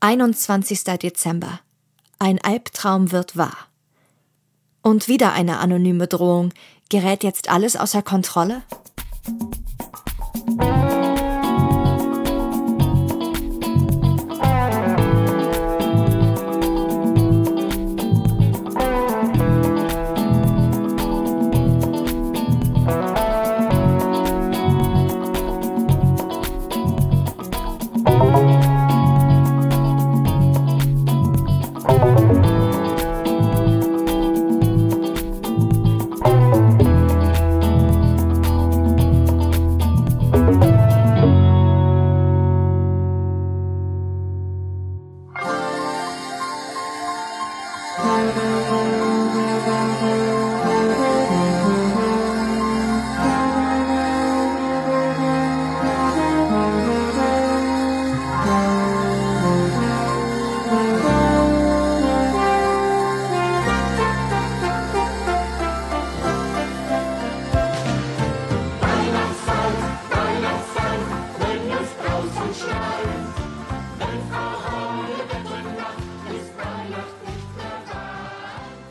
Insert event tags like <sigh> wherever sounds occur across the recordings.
21. Dezember. Ein Albtraum wird wahr. Und wieder eine anonyme Drohung. Gerät jetzt alles außer Kontrolle?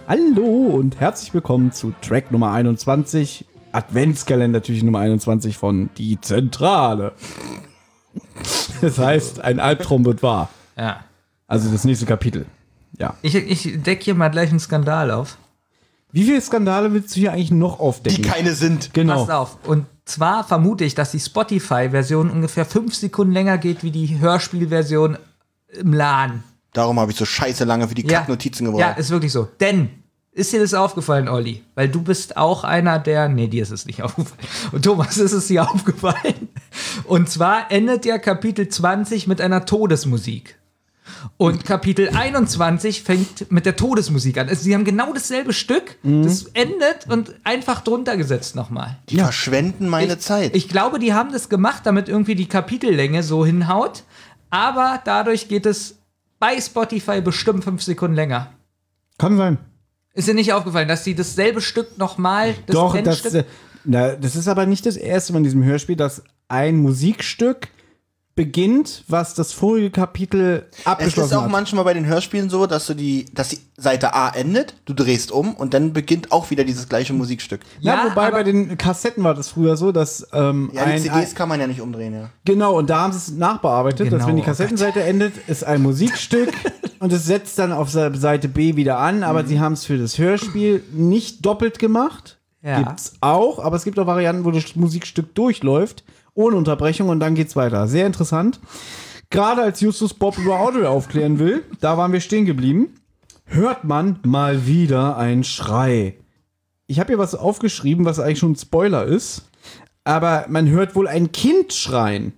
Hallo und herzlich willkommen zu Track Nummer 21, Adventskalender natürlich Nummer 21 von Die Zentrale. Das heißt, ein Albtraum wird wahr. Ja. Also das nächste Kapitel. Ja. Ich, ich decke hier mal gleich einen Skandal auf. Wie viele Skandale willst du hier eigentlich noch aufdecken? Die keine sind. Genau. Passt auf. Und zwar vermute ich, dass die Spotify-Version ungefähr fünf Sekunden länger geht wie die Hörspielversion im Laden. Darum habe ich so scheiße lange für die Ja. Kacknotizen Ja, gebraucht. ist wirklich so. Denn, ist dir das aufgefallen, Olli? Weil du bist auch einer der. Nee, dir ist es nicht <laughs> aufgefallen. Und Thomas ist es dir aufgefallen. Und zwar endet ja Kapitel 20 mit einer Todesmusik. Und Kapitel 21 fängt mit der Todesmusik an. Also, sie haben genau dasselbe Stück. Das endet und einfach drunter gesetzt nochmal. die verschwenden meine ich, Zeit. Ich glaube, die haben das gemacht, damit irgendwie die Kapitellänge so hinhaut. Aber dadurch geht es bei Spotify bestimmt fünf Sekunden länger. Kann sein. Ist dir nicht aufgefallen, dass sie dasselbe Stück nochmal, das Doch, das, äh, na, das ist aber nicht das erste Mal in diesem Hörspiel, dass ein Musikstück beginnt, was das vorige Kapitel es abgeschlossen ist auch hat. manchmal bei den Hörspielen so, dass du die, dass die Seite A endet, du drehst um und dann beginnt auch wieder dieses gleiche Musikstück. Ja, Ja, wobei bei den Kassetten war das früher so, dass ähm, Ja, die ein, CDs ein, kann man ja nicht umdrehen, ja. genau und da haben sie es nachbearbeitet, dass Genau, wenn die oh Kassettenseite endet, ist ein Musikstück <laughs> und es setzt dann auf Se- Seite B wieder an, aber Mhm. sie haben es für das Hörspiel nicht doppelt gemacht. Ja. Gibt's auch, aber es gibt auch Varianten, wo das Musikstück durchläuft ohne Unterbrechung und dann geht's weiter. Sehr interessant. Gerade als Justus Bob über Audio aufklären will, da waren wir stehen geblieben, hört man mal wieder einen Schrei. Ich habe hier was aufgeschrieben, was eigentlich schon ein Spoiler ist, aber man hört wohl ein Kind schreien.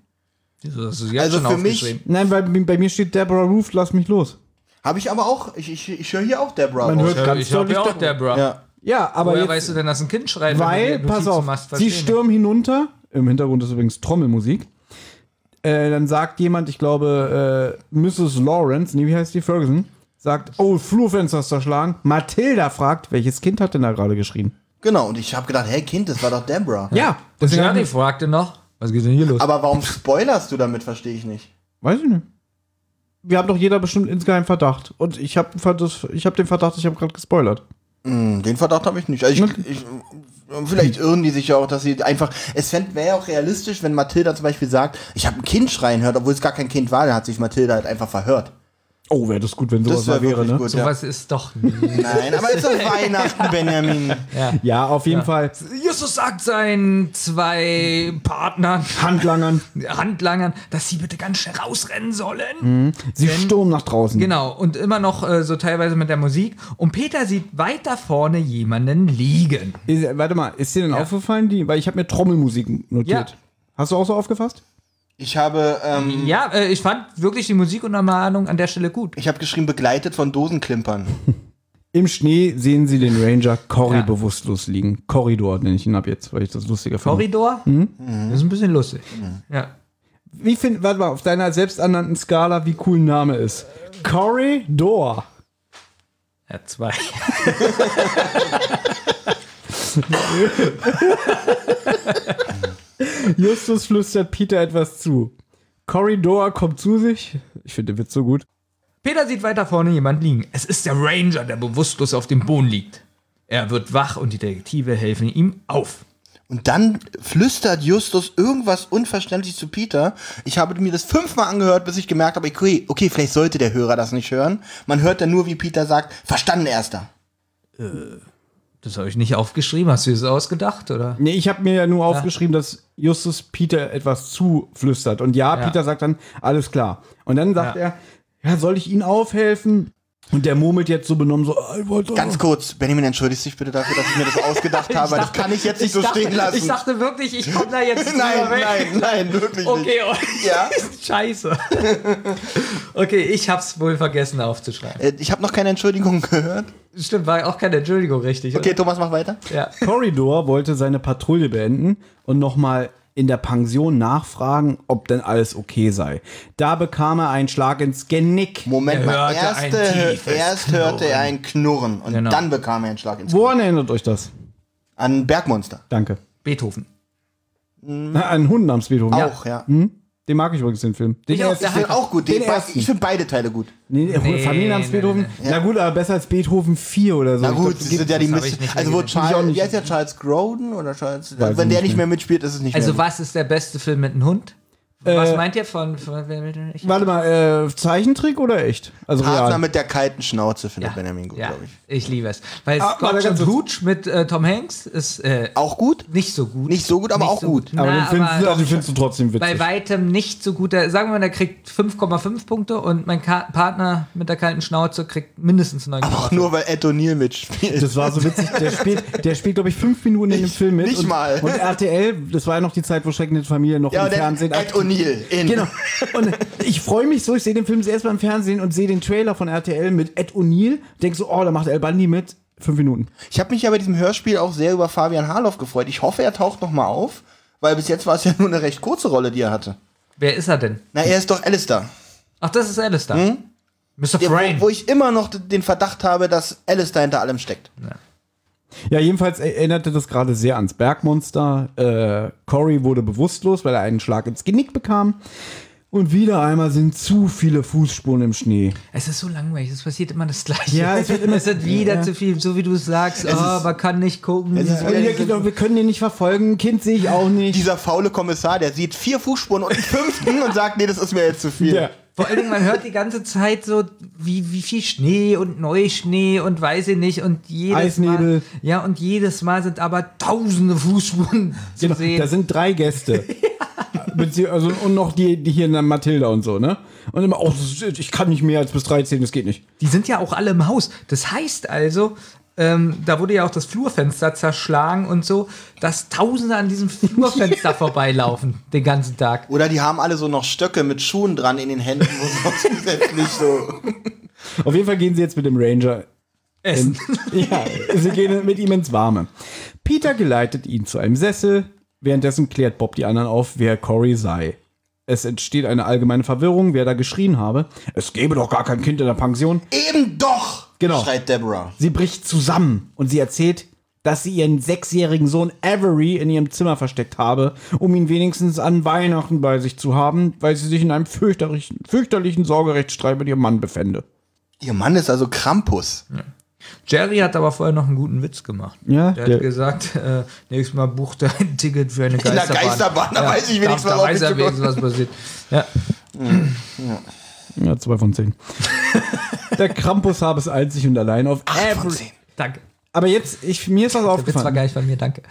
Wieso hast du jetzt Also schon für mich- aufgeschrieben? Nein, bei, bei mir steht Deborah Roof, lass mich los. Habe ich aber auch, ich, ich, ich höre hier auch Deborah Man raus. hört ganz ich deutlich ja auch Deborah. Ja. Ja, aber Woher jetzt, weißt du denn, dass ein Kind schreit? weil, pass auf, sie stürmen hinunter. Im Hintergrund ist übrigens Trommelmusik. Äh, dann sagt jemand, ich glaube, äh, Mrs. Lawrence, nee, wie heißt die? Ferguson, sagt, oh, Flurfenster ist zerschlagen. Mathilda fragt, welches Kind hat denn da gerade geschrien? Genau, und ich habe gedacht, hey Kind, das war doch Deborah. Ja, Und deswegen Gianni ich- fragte noch, was geht denn hier los? Aber warum spoilerst du damit, verstehe ich nicht. Weiß ich nicht. Wir haben doch jeder bestimmt insgeheim Verdacht. Und ich habe ich hab den Verdacht, ich habe gerade gespoilert. Hm, den Verdacht habe ich nicht. Also ich, ich, vielleicht irren die sich ja auch, dass sie einfach. Es wäre ja auch realistisch, wenn Mathilda zum Beispiel sagt, ich habe ein Kind schreien hört, obwohl es gar kein Kind war, dann hat sich Mathilda halt einfach verhört. Oh, wäre das gut, wenn sowas Das mal wäre ne? gut. Ja. Sowas ist doch. Nein, aber es ist doch <laughs> Weihnachten, Benjamin. Ja, auf jeden Fall. Justus sagt seinen zwei Partnern, Handlangern. <laughs> Handlangern, dass sie bitte ganz schnell rausrennen sollen. Sie stürmen nach draußen. Genau, und immer noch äh, so teilweise mit der Musik. Und Peter sieht weiter vorne jemanden liegen. Ist, warte mal, ist dir denn aufgefallen, die, weil ich habe mir Trommelmusik notiert. Ja. Hast du auch so aufgefasst? Ich habe, ähm, Ja, äh, ich fand wirklich die Musikuntermalung an der Stelle gut. ich habe geschrieben, begleitet von Dosenklimpern. Im Schnee sehen sie den Ranger Cory Ja. bewusstlos liegen. Korridor nenne ich ihn ab jetzt, weil ich das lustiger finde. Korridor? Mhm. Das ist ein bisschen lustig. Ja. Wie find, warte mal, auf deiner selbsternannten Skala, wie cool ein Name ist. Corridor. Ja, zwei. <laughs> <laughs> Justus flüstert Peter etwas zu. Corridor kommt zu sich. Ich finde den Witz so gut. Peter sieht weiter vorne jemand liegen. Es ist der Ranger, der bewusstlos auf dem Boden liegt. Er wird wach und die Detektive helfen ihm auf. Und dann flüstert Justus irgendwas unverständlich zu Peter. Ich habe mir das fünfmal angehört, bis ich gemerkt habe, okay, okay, vielleicht sollte der Hörer das nicht hören. Man hört dann nur, wie Peter sagt, verstanden, Erster. Das habe ich nicht aufgeschrieben. Hast du das ausgedacht, oder? Nee, ich habe mir ja nur aufgeschrieben, dass Justus Peter etwas zuflüstert. Und ja, Ja. Peter sagt dann, alles klar. Und dann sagt Ja. er, ja, soll ich Ihnen aufhelfen? Und der murmelt jetzt so benommen, so, ich wollte Ganz kurz, Benjamin, entschuldigst dich bitte dafür, dass ich mir das ausgedacht <laughs> habe. das kann ich jetzt nicht so dachte, stehen lassen. Ich dachte wirklich, ich komme da jetzt <laughs> nein, drüber weg. nein, nein, wirklich nicht. Okay, oh, Ja? <laughs> scheiße. Okay, ich hab's wohl vergessen aufzuschreiben. Äh, Ich habe noch keine Entschuldigung gehört. Stimmt, war auch keine Entschuldigung richtig. Okay, Thomas, mach weiter. Oder? Ja. <laughs> Corridor wollte seine Patrouille beenden und nochmal in der Pension nachfragen, ob denn alles okay sei. Da bekam er einen Schlag ins Genick. Moment Er mal, erste, erst hörte er ein Knurren und Genau. dann bekam er einen Schlag ins Woran erinnert euch das? An Bergmonster. Danke. Beethoven. Ein Hund namens Beethoven. Auch, ja. Den mag ich übrigens, den Film. Den Ich auch, ersten. der finde auch gut. Den Den ersten. ich finde beide Teile gut. Nee, Nee, Familie namens nee, Beethoven. nee, Na gut, aber besser als Beethoven 4 oder so. Na gut, glaub, das sind ja die Mist. Also wo Charles, wie heißt der Charles Grodin oder Charles? Weiß wenn der nicht mehr mitspielt, ist es nicht Also mehr. was ist der beste Film mit einem Hund? Was meint ihr von, von wer will denn ich? Warte mal, äh, Zeichentrick oder echt? Also Partner real. mit der kalten Schnauze findet Benjamin gut, ja, glaube ich. ich liebe es. Weil Ah, und. Hooch mit äh, Tom Hanks ist äh, Auch gut? nicht so gut. Nicht so gut, aber Nicht auch so gut. aber Na, den findest, aber du, also, den findest du trotzdem witzig. bei weitem nicht so gut. Der- Sagen wir mal, der kriegt 5,5 Punkte und mein Ka Partner mit der kalten Schnauze kriegt mindestens 9,5. Auch nur weil Ed O'Neill mitspielt. Das war so witzig. Der spielt, der spielt glaube ich, fünf Minuten in dem Film mit. nicht und, mal. Und RTL, das war ja noch die Zeit, wo Schreckende Familie noch ja, im Fernsehen Ed O'Neill in. Genau. Und ich freue mich so, ich sehe den Film zuerst beim Fernsehen und sehe den Trailer von RTL mit Ed O'Neill. Denke so, oh, da macht El Bandi mit. Fünf Minuten. Ich habe mich ja bei diesem Hörspiel auch sehr über Fabian Harloff gefreut. Ich hoffe, er taucht noch mal auf, weil bis jetzt war es ja nur eine recht kurze Rolle, die er hatte. Wer ist er denn? Na, er ist doch Alistair. Ach, das ist Alistair. Hm? Mr. Frame. wo, wo ich immer noch den Verdacht habe, dass Alistair hinter allem steckt. Ja, jedenfalls erinnerte das gerade sehr ans Bergmonster. Äh, Cory wurde bewusstlos, weil er einen Schlag ins Genick bekam. Und wieder einmal sind zu viele Fußspuren im Schnee. Es ist so langweilig, es passiert immer das Gleiche. Ja, es wird immer- <laughs> es wird wieder Ja. zu viel, so wie du es sagst. oh, man kann nicht gucken. es ist Ja, ja, wir können den nicht verfolgen. Kind sehe ich auch nicht. Dieser faule Kommissar, der sieht vier Fußspuren und einen fünften und sagt, nee, das ist mir jetzt zu viel. Ja. Vor allen Dingen, man hört die ganze Zeit so, wie, wie viel Schnee und Neuschnee und weiß ich nicht. Und jedes Eisnebel. Mal. Ja, und jedes Mal sind aber tausende Fußspuren zu Genau, sehen. da sind drei Gäste. <laughs> Also, und noch die, die hier in der Mathilda und so, ne? Und immer, oh, ich kann nicht mehr als bis 13, das geht nicht. Die sind ja auch alle im Haus. Das heißt also, ähm, da wurde ja auch das Flurfenster zerschlagen und so, dass Tausende an diesem Flurfenster <laughs> vorbeilaufen den ganzen Tag. Oder die haben alle so noch Stöcke mit Schuhen dran in den Händen, wo noch <laughs> zusätzlich so. Auf jeden Fall gehen sie jetzt mit dem Ranger Essen. Ja, sie gehen mit ihm ins Warme. Peter geleitet ihn zu einem Sessel. Währenddessen klärt Bob die anderen auf, wer Cory sei. Es entsteht eine allgemeine Verwirrung, wer da geschrien habe. Es gäbe doch gar kein Kind in der Pension. Eben doch! Genau. schreit Deborah. Sie bricht zusammen und sie erzählt, dass sie ihren sechsjährigen Sohn Avery in ihrem Zimmer versteckt habe, um ihn wenigstens an Weihnachten bei sich zu haben, weil sie sich in einem fürchterlichen, fürchterlichen Sorgerechtsstreit mit ihrem Mann befände. Ihr Mann ist also Krampus. Jerry hat aber vorher noch einen guten Witz gemacht. Ja, der, der- hat gesagt, äh, nächstes Mal bucht er ein Ticket für eine der Geisterbahn. Geisterbahn, da weiß ich wenigstens, da, was da auf weiß er wenigstens, was passiert. Ja. Ja, zwei von zehn. <laughs> Der Krampus habe es einzig und allein auf Acht zehn. Danke. Aber jetzt, ich, mir ist was Der Witz war aufgefallen. gar nicht von mir, danke.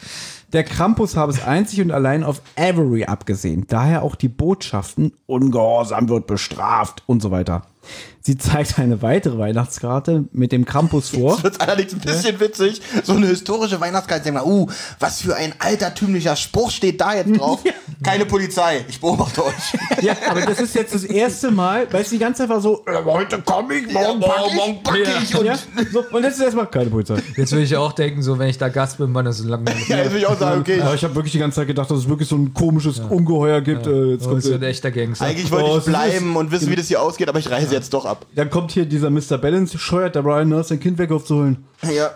Der Krampus habe es einzig und allein auf Avery abgesehen. Daher auch die Botschaften, Ungehorsam wird bestraft und so weiter. Sie zeigt eine weitere Weihnachtskarte mit dem Krampus vor. Das wird allerdings ein bisschen witzig. So eine historische Weihnachtskarte. Denk mal, uh, was für ein altertümlicher Spruch steht da jetzt drauf? Keine Polizei, ich beobachte euch. Ja, aber das ist jetzt das erste Mal, weil es die ganze Zeit war so, äh, heute komm ich, morgen Ja, pack ich. morgen pack ich. Und Ja, so, und jetzt ist erstmal keine Polizei. Jetzt würde ich auch denken, so wenn ich da Gast bin, man ist so lange. ja, jetzt will ich auch sagen, okay. Aber ich habe wirklich die ganze Zeit gedacht, dass es wirklich so ein komisches Ungeheuer gibt. Äh, jetzt Oh, kommt, ist so ein echter Gangster. Eigentlich wollte Oh, ich bleiben und wissen, wie das hier ausgeht, aber ich reise jetzt doch ab. dann kommt hier dieser Mr. Balance, scheuert der Brian Nurse sein Kind weg aufzuholen. Ja.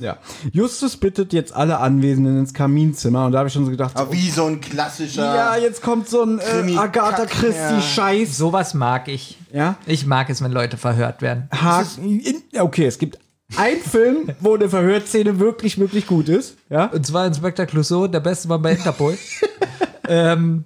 Ja. Justus bittet jetzt alle Anwesenden ins Kaminzimmer und da habe ich schon so gedacht, Aber wie so ein klassischer. ja, jetzt kommt so ein äh, Agatha Christie-Scheiß. Sowas mag ich. Ja. Ich mag es, wenn Leute verhört werden. Haken. In, okay, es gibt einen Film, wo eine Verhörszene wirklich, wirklich gut ist. Ja. Und zwar Inspector Clouseau, der beste Mann bei Interpol. <laughs> ähm,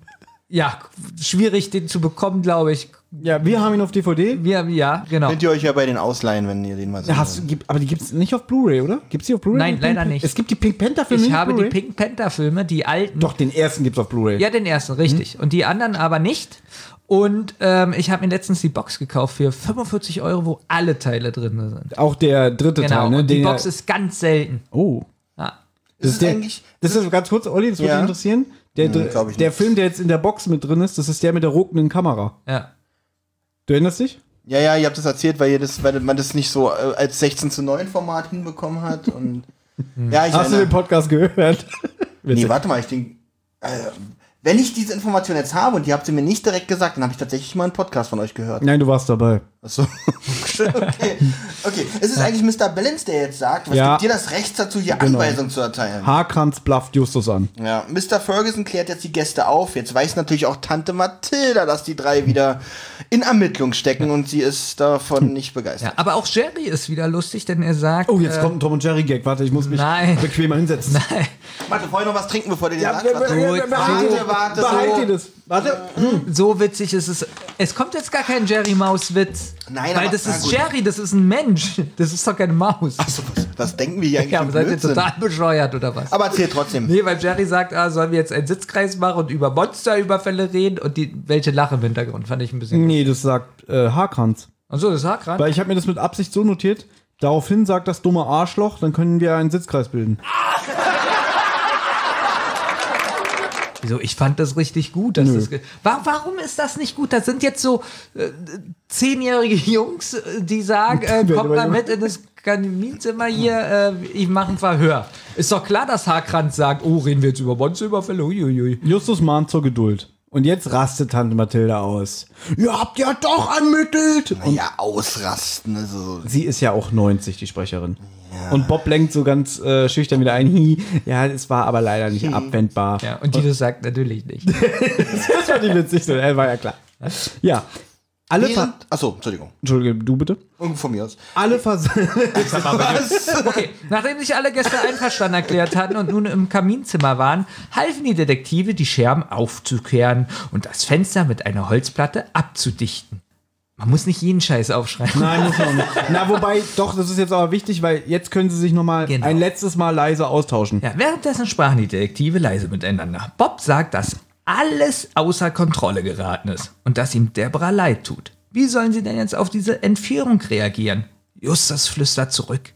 ja, schwierig, den zu bekommen, glaube ich. Ja, wir haben ihn auf DVD. Wir, ja, genau. Könnt ihr euch ja bei den ausleihen, wenn ihr den mal Ja, hast, du- gibt, aber die gibt es nicht auf Blu-ray, oder? Gibt es die auf Blu-ray? Nein, Die Pink- leider nicht. Es gibt die Pink Panther-Filme Ich nicht auf habe die? Pink Panther-Filme, die alten. Doch, den ersten gibt es auf Blu-ray. Ja, den ersten, richtig. Und die anderen aber nicht. Und ähm, ich habe mir letztens die Box gekauft für 45 Euro, wo alle Teile drin sind. Auch der dritte Genau. Teil, ne? und die Box er- ist ganz selten. Oh. Ja. Das ist ist der, eigentlich- das ist ganz kurz, Olli, das würde Ja. dich interessieren. Der, Hm, der. Film, der jetzt in der Box mit drin ist, das ist der mit der ruckenden Kamera. ja. Du erinnerst dich? Ja, ja, ihr habt das erzählt, weil, ihr das, weil man das nicht so äh, als 16 zu 9 Format hinbekommen hat. Und ja, ich Hast du den erinnere. Podcast gehört? Nee, warte mal, ich denke. Äh, wenn ich diese Information jetzt habe und die habt ihr mir nicht direkt gesagt, dann habe ich tatsächlich mal einen Podcast von euch gehört. Nein, du warst dabei. Achso. <laughs> okay. Okay. Es ist eigentlich Mr. Balance, der jetzt sagt, was Ja. gibt dir das Recht dazu, hier Genau. Anweisungen zu erteilen? Haarkranz blafft Justus an. Ja, Mr. Ferguson klärt jetzt die Gäste auf. Jetzt weiß natürlich auch Tante Mathilda, dass die drei wieder in Ermittlung stecken und sie ist davon nicht begeistert. ja. Aber auch Jerry ist wieder lustig, denn er sagt. Oh, jetzt äh, kommt ein Tom und Jerry Gag. Warte, ich muss mich Nein. bequemer hinsetzen. Nein, Warte, vorher noch was trinken, bevor du den Ja, sagst. Warte. Warte, warte, Behalt so. ihr das. Warte. so witzig ist es. Es kommt jetzt gar kein Jerry-Maus-Witz. Nein, Weil aber- das na ist gut. Jerry, das ist ein Mensch. Das ist doch keine Maus. Achso, was, was denken wir hier eigentlich? Ja, für aber seid ihr Blödsinn? total bescheuert oder was? Aber erzähl trotzdem. Nee, weil Jerry sagt, ah, sollen wir jetzt einen Sitzkreis machen und über Monsterüberfälle reden und die, welche Lache im Hintergrund fand ich ein bisschen. Nee, das sagt äh, Haarkranz. Achso, das war gerade. Weil ich habe mir das mit Absicht so notiert. Daraufhin sagt das dumme Arschloch, dann können wir einen Sitzkreis bilden. Wieso? Ich fand das richtig gut. Dass Nö. das Wa- Warum ist das nicht gut? Das sind jetzt so äh, zehnjährige <laughs> Jungs, äh, die sagen, äh, kommt mal mit in das Kaminzimmer hier, äh, ich mache ein Verhör. Ist doch klar, dass Haarkranz sagt, oh, reden wir jetzt über Monsterüberfälle? Uiuiui. Justus mahnt zur Geduld. Und jetzt rastet Tante Mathilda aus. Ihr habt ja doch ermittelt! Und Ja, ausrasten. Also. sie ist ja auch 90, die Sprecherin. Und Bob lenkt so ganz äh, schüchtern wieder ein. Hi. Ja, es war aber leider nicht abwendbar. Ja, und die das sagt natürlich nicht. <laughs> Das war die witzigste, äh, war ja klar. Ja. Alle ver achso, Entschuldigung. Entschuldige, du bitte. Irgendwo von mir aus. Alle vers <laughs> <laughs> Okay, nachdem sich alle Gäste einverstanden erklärt hatten und nun im Kaminzimmer waren, halfen die Detektive, die Scherben aufzukehren und das Fenster mit einer Holzplatte abzudichten. Man muss nicht jeden Scheiß aufschreiben. Nein, muss man nicht. Na, wobei, doch, das ist jetzt aber wichtig, weil jetzt können sie sich nochmal Genau. ein letztes Mal leise austauschen. Ja, währenddessen sprachen die Detektive leise miteinander. Bob sagt, dass alles außer Kontrolle geraten ist und dass ihm Deborah leid tut. Wie sollen sie denn jetzt auf diese Entführung reagieren? Justus flüstert zurück.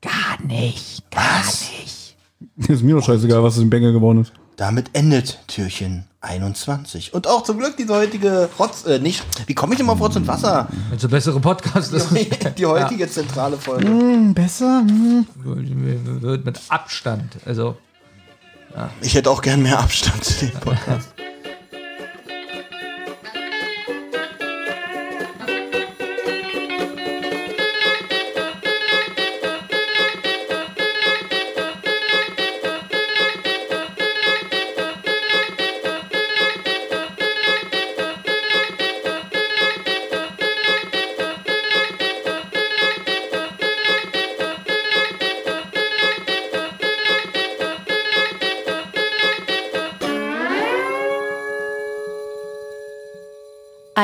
Gar nicht, gar nicht. <laughs> Ist mir doch scheißegal, was im Bengel geworden ist. Damit endet Türchen 21. Und auch zum Glück diese heutige Rotz, äh, nicht, wie komme ich immer auf Rotz und Wasser? Wenn so bessere Podcast ist, <laughs> Die <laughs> heutige zentrale Folge. Hm, besser? Hm. wird mit Abstand. Also, Ich hätte auch gern mehr Abstand zu dem Podcast.